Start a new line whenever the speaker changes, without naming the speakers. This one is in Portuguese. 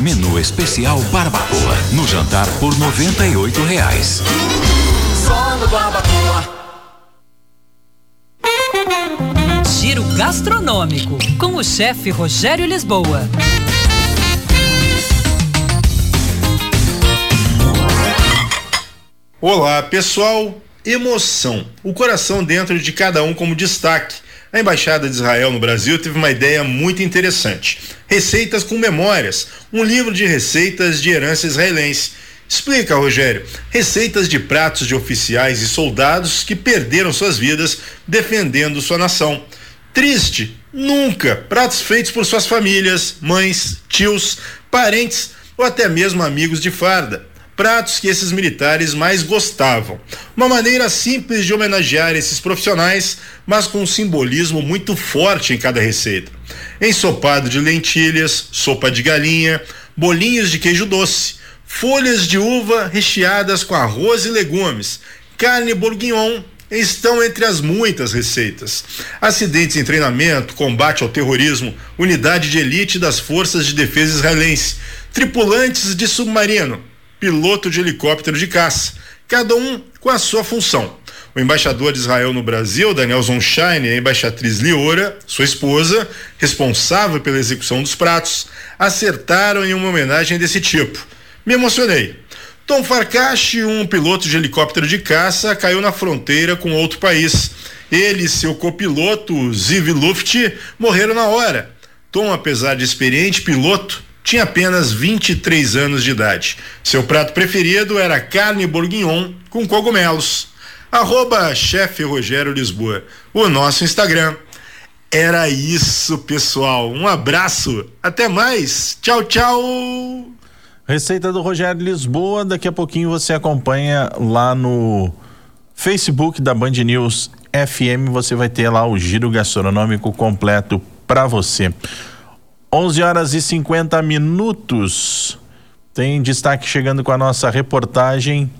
Menu especial barbacoa. No jantar por 98 reais.
Só no barbacoa.
Giro gastronômico com o chefe Rogério Lisboa.
Olá, pessoal. Emoção. O coração dentro de cada um como destaque. A Embaixada de Israel no Brasil teve uma ideia muito interessante. Receitas com Memórias, um livro de receitas de herança israelense. Explica, Rogério. Receitas de pratos de oficiais e soldados que perderam suas vidas defendendo sua nação. Triste? Nunca. Pratos feitos por suas famílias, mães, tios, parentes ou até mesmo amigos de farda pratos que esses militares mais gostavam. Uma maneira simples de homenagear esses profissionais, mas com um simbolismo muito forte em cada receita. Ensopado de lentilhas, sopa de galinha, bolinhos de queijo doce, folhas de uva recheadas com arroz e legumes, carne bourguignon estão entre as muitas receitas. Acidentes em treinamento, combate ao terrorismo, unidade de elite das forças de defesa israelense, tripulantes de submarino, piloto de helicóptero de caça, cada um com a sua função. O embaixador de Israel no Brasil, Daniel Zonshine, e a embaixatriz Liora, sua esposa, responsável pela execução dos pratos, acertaram em uma homenagem desse tipo. Me emocionei. Tom Farkash, um piloto de helicóptero de caça, caiu na fronteira com outro país. Ele e seu copiloto, Ziv Luft, morreram na hora. Tom, apesar de experiente piloto, tinha apenas 23 anos de idade. Seu prato preferido era carne bourguignon com cogumelos. Arroba chefe Rogério Lisboa, o nosso Instagram. Era isso, pessoal. Um abraço. Até mais. Tchau, tchau.
Receita do Rogério Lisboa. Daqui a pouquinho você acompanha lá no Facebook da Band News FM. Você vai ter lá o giro gastronômico completo para você. 11 horas e 50 minutos. Tem destaque chegando com a nossa reportagem